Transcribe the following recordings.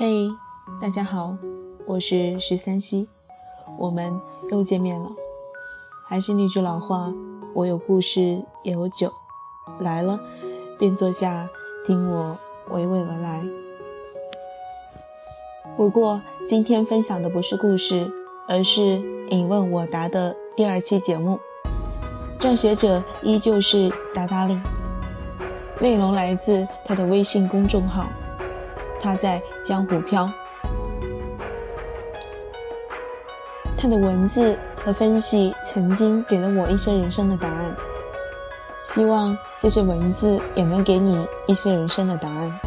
嘿，大家好，我是十三溪，我们又见面了。还是那句老话，我有故事也有酒，来了便坐下，听我娓娓而来。不过今天分享的不是故事，而是你问我答的第二期节目。撰写者依旧是达达令，内容来自他的微信公众号。他在江湖飘，他的文字和分析曾经给了我一些人生的答案，希望这些文字也能给你一些人生的答案。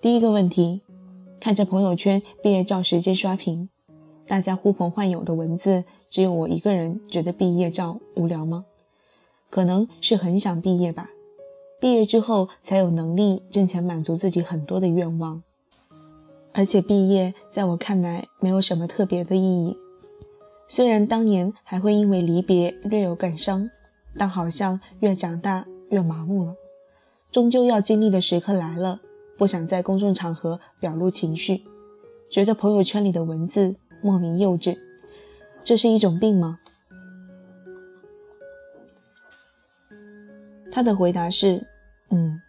第一个问题，看着朋友圈毕业照时间刷屏，大家呼朋唤友的文字，只有我一个人觉得毕业照无聊吗？可能是很想毕业吧，毕业之后才有能力挣钱满足自己很多的愿望。而且毕业在我看来没有什么特别的意义，虽然当年还会因为离别略有感伤，但好像越长大越麻木了。终究要经历的时刻来了，不想在公众场合表露情绪，觉得朋友圈里的文字莫名幼稚，这是一种病吗？他的回答是：“嗯，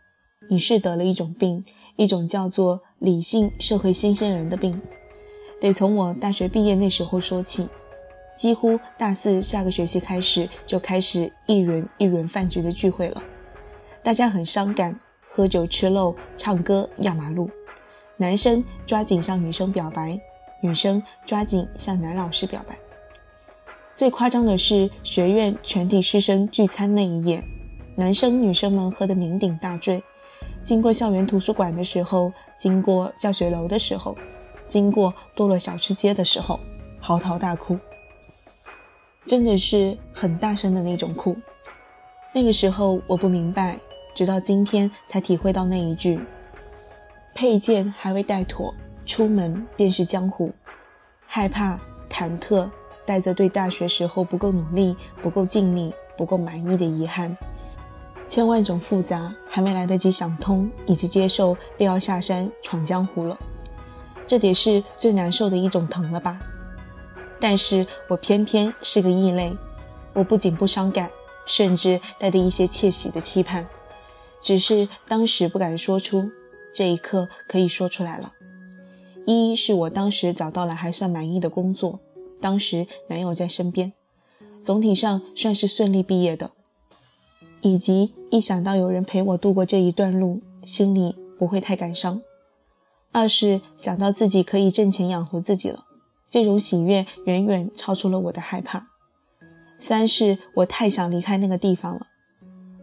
你是得了一种病，一种叫做理性社会新鲜人的病。得从我大学毕业那时候说起，几乎大四下个学期开始就开始一轮一轮饭局的聚会了。大家很伤感，喝酒吃肉，唱歌压马路。男生抓紧向女生表白，女生抓紧向男老师表白。最夸张的是学院全体师生聚餐那一夜。”男生女生们喝得酩酊大醉，经过校园图书馆的时候，经过教学楼的时候，经过多乐小吃街的时候，嚎啕大哭，真的是很大声的那种哭。那个时候我不明白，直到今天才体会到那一句：佩剑还未带妥，出门便是江湖。害怕、忐忑，带着对大学时候不够努力、不够尽力、不够满意的遗憾。千万种复杂，还没来得及想通以及接受，便要下山闯江湖了。这得是最难受的一种疼了吧？但是我偏偏是个异类，我不仅不伤感，甚至带着一些窃喜的期盼，只是当时不敢说出，这一刻可以说出来了。一是我当时找到了还算满意的工作，当时男友在身边，总体上算是顺利毕业的。以及一想到有人陪我度过这一段路，心里不会太感伤；二是想到自己可以挣钱养活自己了，这种喜悦远远超出了我的害怕；三是我太想离开那个地方了。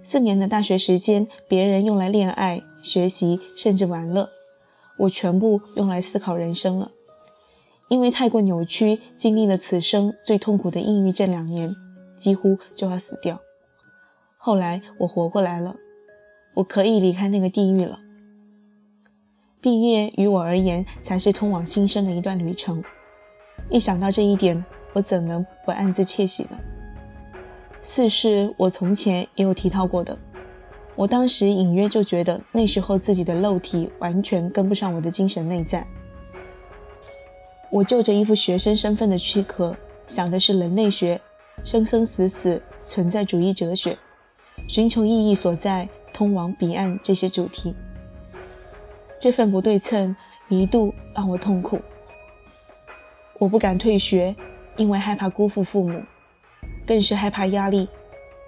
四年的大学时间，别人用来恋爱、学习，甚至玩乐，我全部用来思考人生了。因为太过扭曲，经历了此生最痛苦的抑郁症两年，几乎就要死掉。后来我活过来了，我可以离开那个地狱了。毕业于我而言才是通往新生的一段旅程。一想到这一点，我怎能不暗自窃喜呢？四是我从前也有提到过的，我当时隐约就觉得那时候自己的肉体完全跟不上我的精神内在。我就着一副学生身份的躯壳，想的是人类学、生生死死、存在主义哲学。寻求意义所在，通往彼岸这些主题，这份不对称一度让我痛苦。我不敢退学，因为害怕辜负父母，更是害怕压力，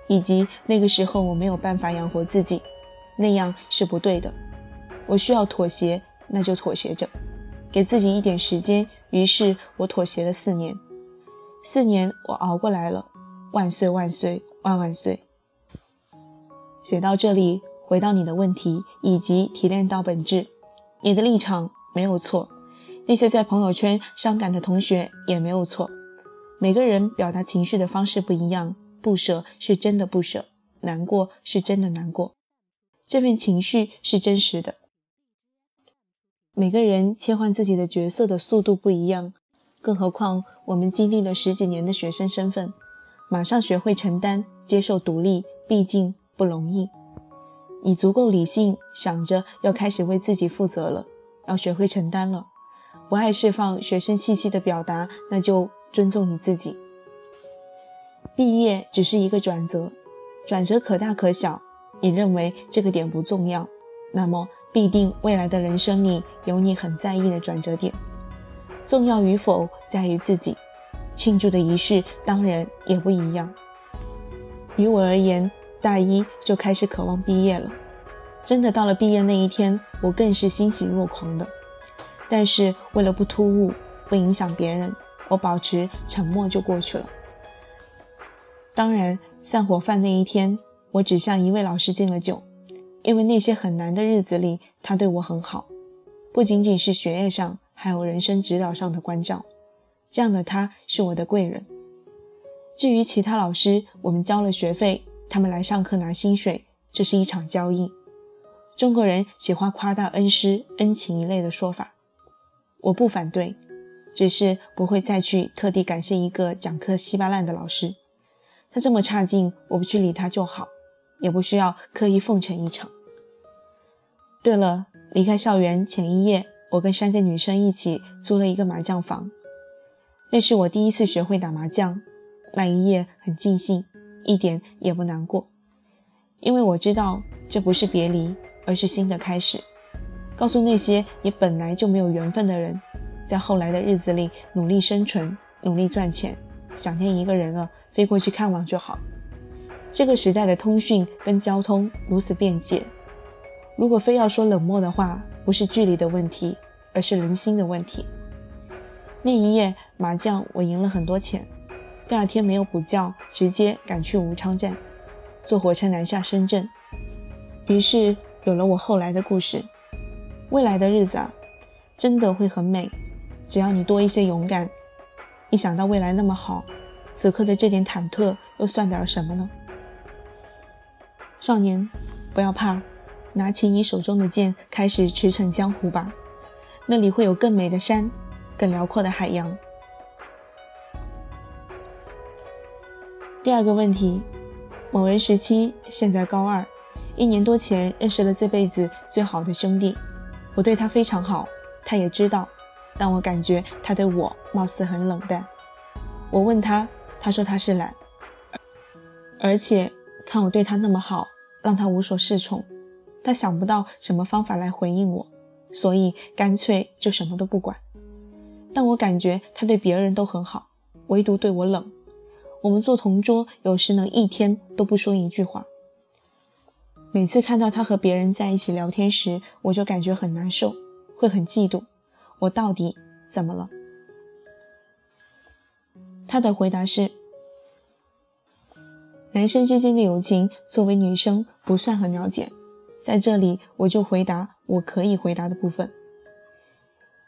以及那个时候我没有办法养活自己，那样是不对的。我需要妥协，那就妥协着，给自己一点时间。于是我妥协了四年，四年我熬过来了。万岁万岁万万岁！写到这里，回到你的问题，以及提炼到本质，你的立场没有错，那些在朋友圈伤感的同学也没有错。每个人表达情绪的方式不一样，不舍是真的不舍，难过是真的难过，这份情绪是真实的。每个人切换自己的角色的速度不一样，更何况我们经历了十几年的学生身份，马上学会承担、接受独立，毕竟。不容易，你足够理性，想着要开始为自己负责了，要学会承担了。不爱释放学生气息的表达，那就尊重你自己。毕业只是一个转折，转折可大可小。你认为这个点不重要，那么必定未来的人生里有你很在意的转折点。重要与否在于自己。庆祝的仪式当然也不一样。于我而言，大一就开始渴望毕业了。真的到了毕业那一天，我更是欣喜若狂的。但是为了不突兀、不影响别人，我保持沉默就过去了。当然，散伙饭那一天，我只向一位老师敬了酒，因为那些很难的日子里，他对我很好，不仅仅是学业上，还有人生指导上的关照。这样的他是我的贵人。至于其他老师，我们交了学费，他们来上课拿薪水，这是一场交易。中国人喜欢夸大恩师、恩情一类的说法。我不反对，只是不会再去特地感谢一个讲课稀巴烂的老师。他这么差劲，我不去理他就好，也不需要刻意奉承一场。对了，离开校园前一夜，我跟三个女生一起租了一个麻将房。那是我第一次学会打麻将，那一夜很尽兴，一点也不难过，因为我知道这不是别离，而是新的开始。告诉那些你本来就没有缘分的人，在后来的日子里努力生存，努力赚钱。想念一个人了，飞过去看望就好。这个时代的通讯跟交通如此便捷，如果非要说冷漠的话，不是距离的问题，而是人心的问题。那一夜麻将我赢了很多钱，第二天没有补觉，直接赶去武昌站，坐火车南下深圳。于是有了我后来的故事。未来的日子啊，真的会很美，只要你多一些勇敢。一想到未来那么好，此刻的这点忐忑又算点什么呢？少年，不要怕，拿起你手中的剑，开始驰骋江湖吧。那里会有更美的山，更辽阔的海洋。第二个问题，某人十七，现在高二，一年多前认识了这辈子最好的兄弟。我对他非常好，他也知道，但我感觉他对我貌似很冷淡。我问他，他说他是懒，而且看我对他那么好，让他无所适从，他想不到什么方法来回应我，所以干脆就什么都不管。但我感觉他对别人都很好，唯独对我冷。我们做同桌，有时能一天都不说一句话。每次看到他和别人在一起聊天时，我就感觉很难受，会很嫉妒。我到底怎么了？他的回答是：男生之间的友情，作为女生不算很了解。在这里，我就回答我可以回答的部分。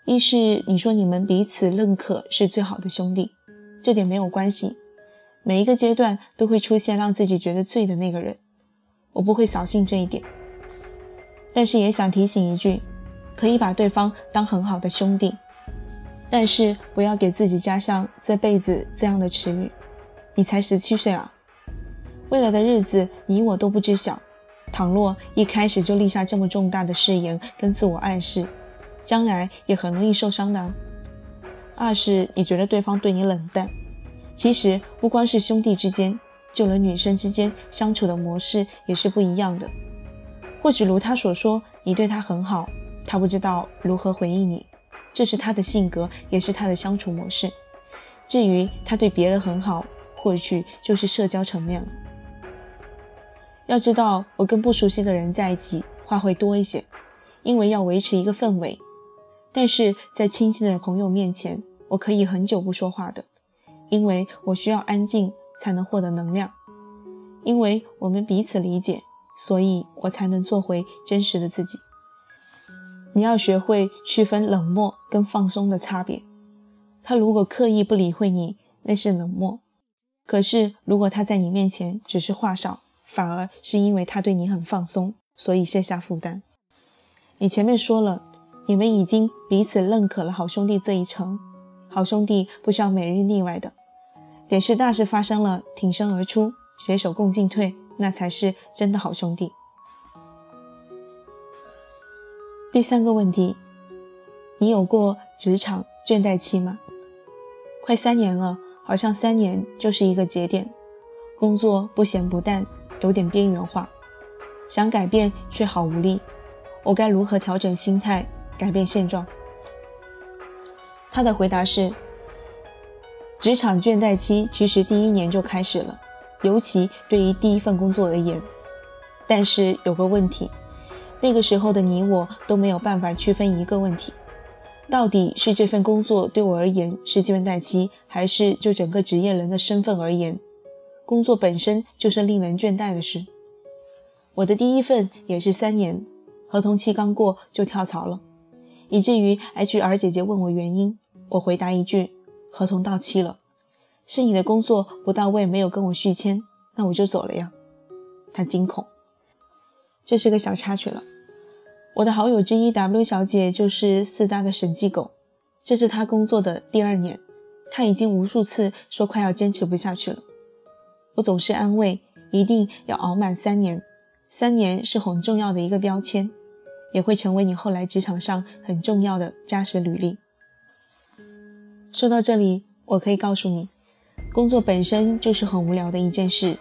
一是你说你们彼此认可是最好的兄弟，这点没有关系。每一个阶段都会出现让自己觉得醉的那个人。我不会扫兴这一点，但是也想提醒一句，可以把对方当很好的兄弟，但是不要给自己加上这辈子这样的词语。你才十七岁啊，未来的日子你我都不知晓。倘若一开始就立下这么重大的誓言跟自我暗示，将来也很容易受伤的。二是你觉得对方对你冷淡，其实不光是兄弟之间。就连女生之间相处的模式也是不一样的。或许如他所说，你对他很好，他不知道如何回应你，这是他的性格，也是他的相处模式。至于他对别人很好，或许就是社交层面了。要知道，我跟不熟悉的人在一起话会多一些，因为要维持一个氛围。但是在亲近的朋友面前，我可以很久不说话的，因为我需要安静。才能获得能量，因为我们彼此理解，所以我才能做回真实的自己。你要学会区分冷漠跟放松的差别。他如果刻意不理会你，那是冷漠；可是如果他在你面前只是话少，反而是因为他对你很放松，所以卸下负担。你前面说了，你们已经彼此认可了好兄弟这一层，好兄弟不需要每日腻歪的。点是大事发生了，挺身而出，携手共进退，那才是真的好兄弟。第三个问题，你有过职场倦怠期吗？快三年了，好像三年就是一个节点，工作不咸不淡，有点边缘化，想改变却好无力。我该如何调整心态，改变现状？他的回答是：职场倦怠期其实第一年就开始了，尤其对于第一份工作而言。但是有个问题，那个时候的你我都没有办法区分一个问题。到底是这份工作对我而言是倦怠期，还是就整个职业人的身份而言，工作本身就是令人倦怠的事？我的第一份也是三年，合同期刚过就跳槽了，以至于 HR 姐姐问我原因，我回答一句：合同到期了，是你的工作不到位，没有跟我续签，那我就走了呀。他惊恐，这是个小插曲了。我的好友之一 W 小姐就是四大的审计狗，这是她工作的第二年，她已经无数次说快要坚持不下去了。我总是安慰，一定要熬满三年，三年是很重要的一个标签，也会成为你后来职场上很重要的扎实履历。说到这里，我可以告诉你，工作本身就是很无聊的一件事，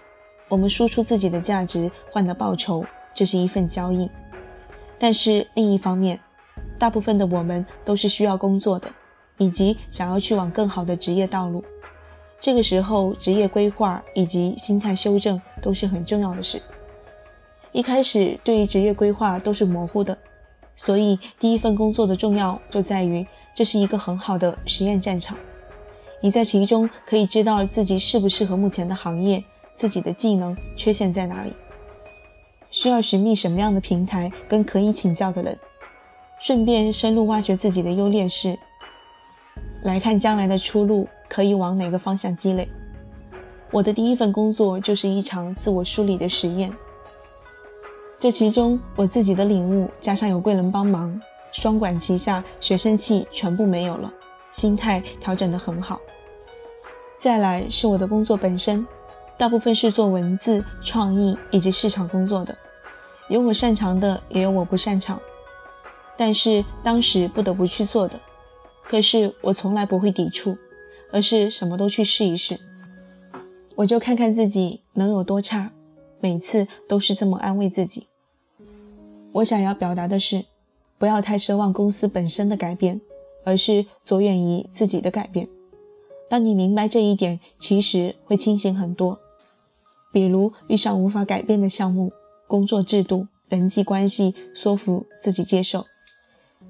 我们输出自己的价值换得报酬，这是一份交易。但是另一方面，大部分的我们都是需要工作的，以及想要去往更好的职业道路。这个时候，职业规划以及心态修正都是很重要的事。一开始对于职业规划都是模糊的，所以第一份工作的重要就在于这是一个很好的实验战场。你在其中可以知道自己适不适合目前的行业，自己的技能缺陷在哪里。需要寻觅什么样的平台跟可以请教的人，顺便深入挖掘自己的优劣势，来看将来的出路可以往哪个方向积累。我的第一份工作就是一场自我梳理的实验，这其中我自己的领悟加上有贵人帮忙，双管齐下，学生气全部没有了，心态调整得很好。再来是我的工作本身，大部分是做文字创意以及市场工作的。有我擅长的，也有我不擅长，但是当时不得不去做的。可是我从来不会抵触，而是什么都去试一试。我就看看自己能有多差，每次都是这么安慰自己。我想要表达的是，不要太奢望公司本身的改变，而是着眼于自己的改变。当你明白这一点，其实会清醒很多。比如遇上无法改变的项目。工作制度、人际关系，说服自己接受，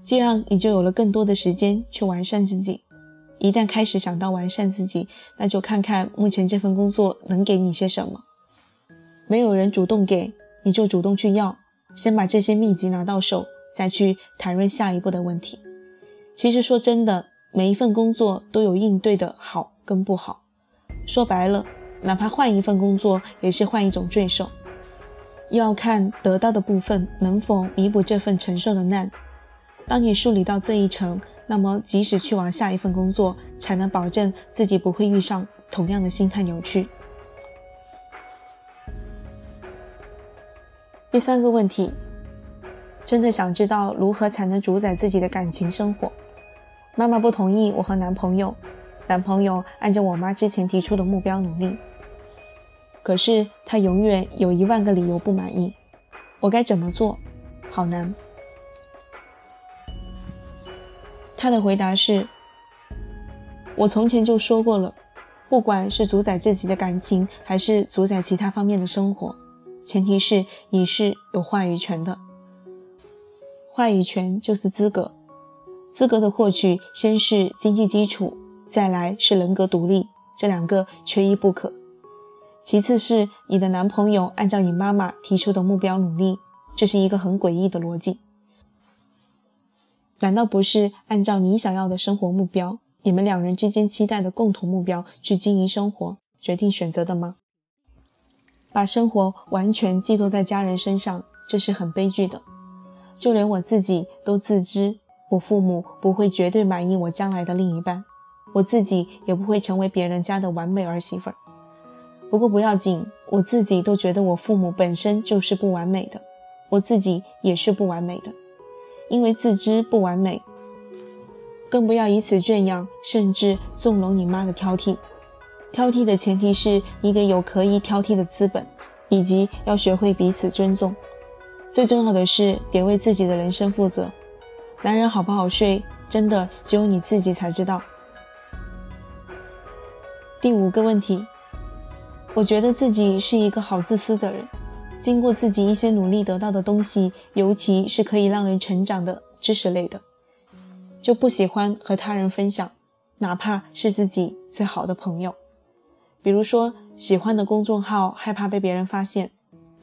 这样你就有了更多的时间去完善自己。一旦开始想到完善自己，那就看看目前这份工作能给你些什么。没有人主动给，你就主动去要，先把这些秘籍拿到手，再去谈论下一步的问题。其实说真的，每一份工作都有应对的好跟不好。说白了，哪怕换一份工作，也是换一种罪受。要看得到的部分能否弥补这份承受的难。当你梳理到这一层，那么即使去往下一份工作，才能保证自己不会遇上同样的心态扭曲。第三个问题，真的想知道如何才能主宰自己的感情生活。妈妈不同意我和男朋友，男朋友按照我妈之前提出的目标努力。可是他永远有一万个理由不满意，我该怎么做？好难。他的回答是：我从前就说过了，不管是主宰自己的感情，还是主宰其他方面的生活，前提是你是有话语权的。话语权就是资格，资格的获取先是经济基础，再来是人格独立，这两个缺一不可。其次是你的男朋友按照你妈妈提出的目标努力，这是一个很诡异的逻辑。难道不是按照你想要的生活目标，你们两人之间期待的共同目标去经营生活、决定选择的吗？把生活完全寄托在家人身上，这是很悲剧的。就连我自己都自知，我父母不会绝对满意我将来的另一半，我自己也不会成为别人家的完美儿媳妇儿。不过不要紧，我自己都觉得我父母本身就是不完美的，我自己也是不完美的，因为自知不完美，更不要以此圈养，甚至纵容你妈的挑剔。挑剔的前提是你得有可以挑剔的资本，以及要学会彼此尊重。最重要的是得为自己的人生负责。男人好不好睡，真的只有你自己才知道。第五个问题，我觉得自己是一个好自私的人。经过自己一些努力得到的东西，尤其是可以让人成长的知识类的，就不喜欢和他人分享，哪怕是自己最好的朋友。比如说，喜欢的公众号害怕被别人发现，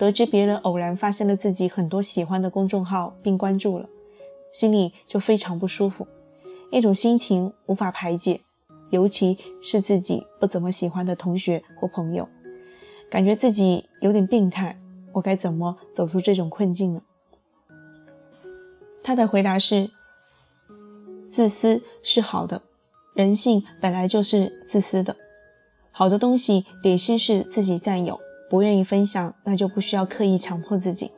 得知别人偶然发现了自己很多喜欢的公众号并关注了，心里就非常不舒服，一种心情无法排解，尤其是自己不怎么喜欢的同学或朋友，感觉自己有点病态。我该怎么走出这种困境呢？他的回答是：自私是好的，人性本来就是自私的。好的东西得先是自己占有，不愿意分享，那就不需要刻意强迫自己。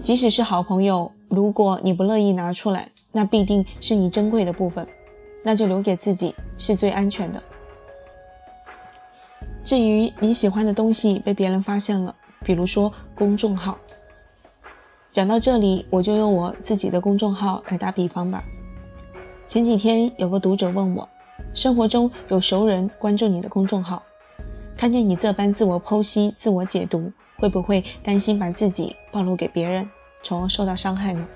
即使是好朋友，如果你不乐意拿出来，那必定是你珍贵的部分，那就留给自己是最安全的。至于你喜欢的东西被别人发现了，比如说公众号，讲到这里，我就用我自己的公众号来打比方吧。前几天有个读者问我，生活中有熟人关注你的公众号，看见你这般自我剖析、自我解读，会不会担心把自己暴露给别人，从而受到伤害呢？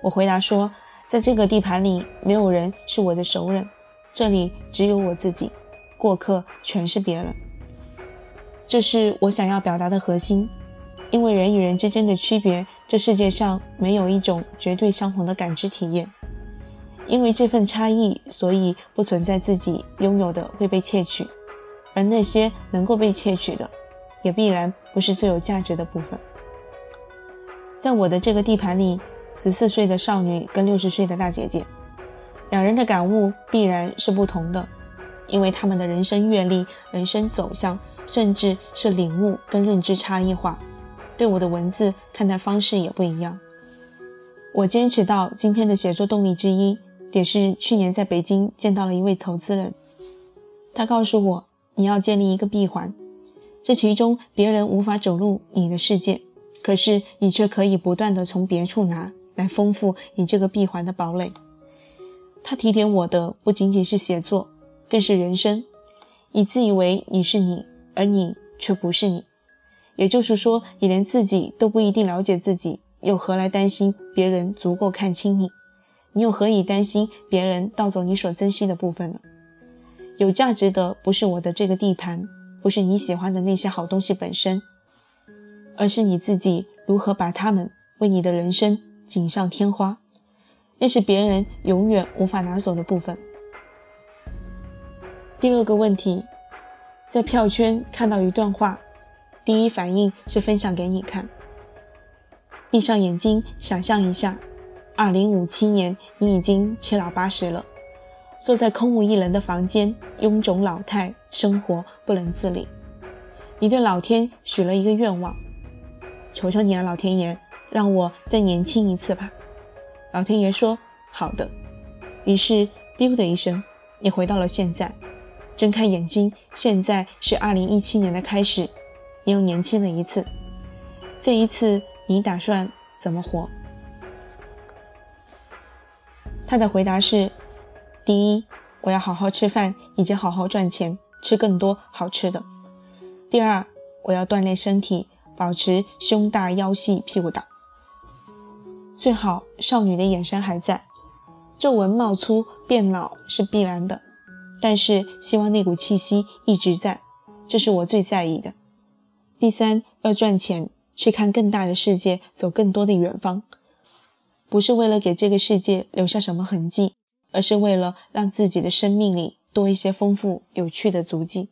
我回答说，在这个地盘里，没有人是我的熟人，这里只有我自己，过客全是别人。这是我想要表达的核心，因为人与人之间的区别，这世界上没有一种绝对相同的感知体验。因为这份差异，所以不存在自己拥有的会被窃取，而那些能够被窃取的，也必然不是最有价值的部分。在我的这个地盘里，十四岁的少女跟六十岁的大姐姐，两人的感悟必然是不同的，因为他们的人生阅历、人生走向。甚至是领悟跟认知差异化，对我的文字看待方式也不一样。我坚持到今天的写作动力之一，也是去年在北京见到了一位投资人，他告诉我，你要建立一个闭环，这其中别人无法走入你的世界，可是你却可以不断的从别处拿来丰富你这个闭环的堡垒。他提点我的不仅仅是写作，更是人生。你自以为你是你。而你却不是你，也就是说，你连自己都不一定了解自己，又何来担心别人足够看清你？你又何以担心别人盗走你所珍惜的部分呢？有价值的不是我的这个地盘，不是你喜欢的那些好东西本身，而是你自己如何把它们为你的人生锦上添花，那是别人永远无法拿走的部分。第二个问题。在票圈看到一段话，第一反应是分享给你看。闭上眼睛，想象一下，二零五七年你已经七老八十了，坐在空无一人的房间，臃肿老态，生活不能自理。你对老天许了一个愿望，求求你啊，老天爷，让我再年轻一次吧。老天爷说好的。于是，biu 的一声，你回到了现在。睁开眼睛，现在是二零一七年的开始，你又年轻了一次。这一次，你打算怎么活？他的回答是：第一，我要好好吃饭，以及好好赚钱，吃更多好吃的；第二，我要锻炼身体，保持胸大腰细屁股大，最好少女的眼神还在，皱纹冒粗变老是必然的。但是希望那股气息一直在，这是我最在意的。第三，要赚钱，去看更大的世界，走更多的远方，不是为了给这个世界留下什么痕迹，而是为了让自己的生命里多一些丰富有趣的足迹。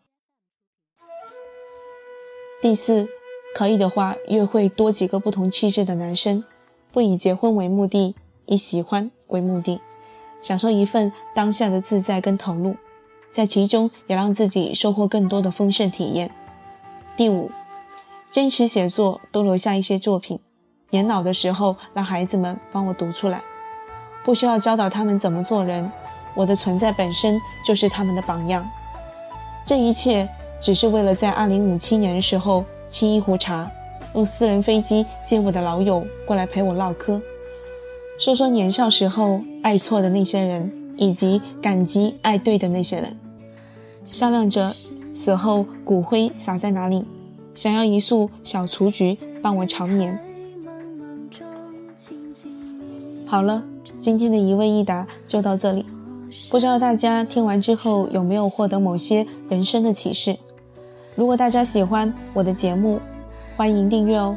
第四，可以的话，约会多几个不同气质的男生，不以结婚为目的，以喜欢为目的，享受一份当下的自在跟投入。在其中也让自己收获更多的丰盛体验。第五，坚持写作，多留下一些作品，年老的时候让孩子们帮我读出来，不需要教导他们怎么做人，我的存在本身就是他们的榜样。这一切只是为了在二零五七年的时候沏一壶茶，用私人飞机接我的老友过来陪我唠嗑，说说年少时候爱错的那些人，以及感激爱对的那些人，商量着死后骨灰撒在哪里，想要一束小雏菊伴我长眠。好了，今天的一问一答就到这里。不知道大家听完之后有没有获得某些人生的启示？如果大家喜欢我的节目，欢迎订阅哦。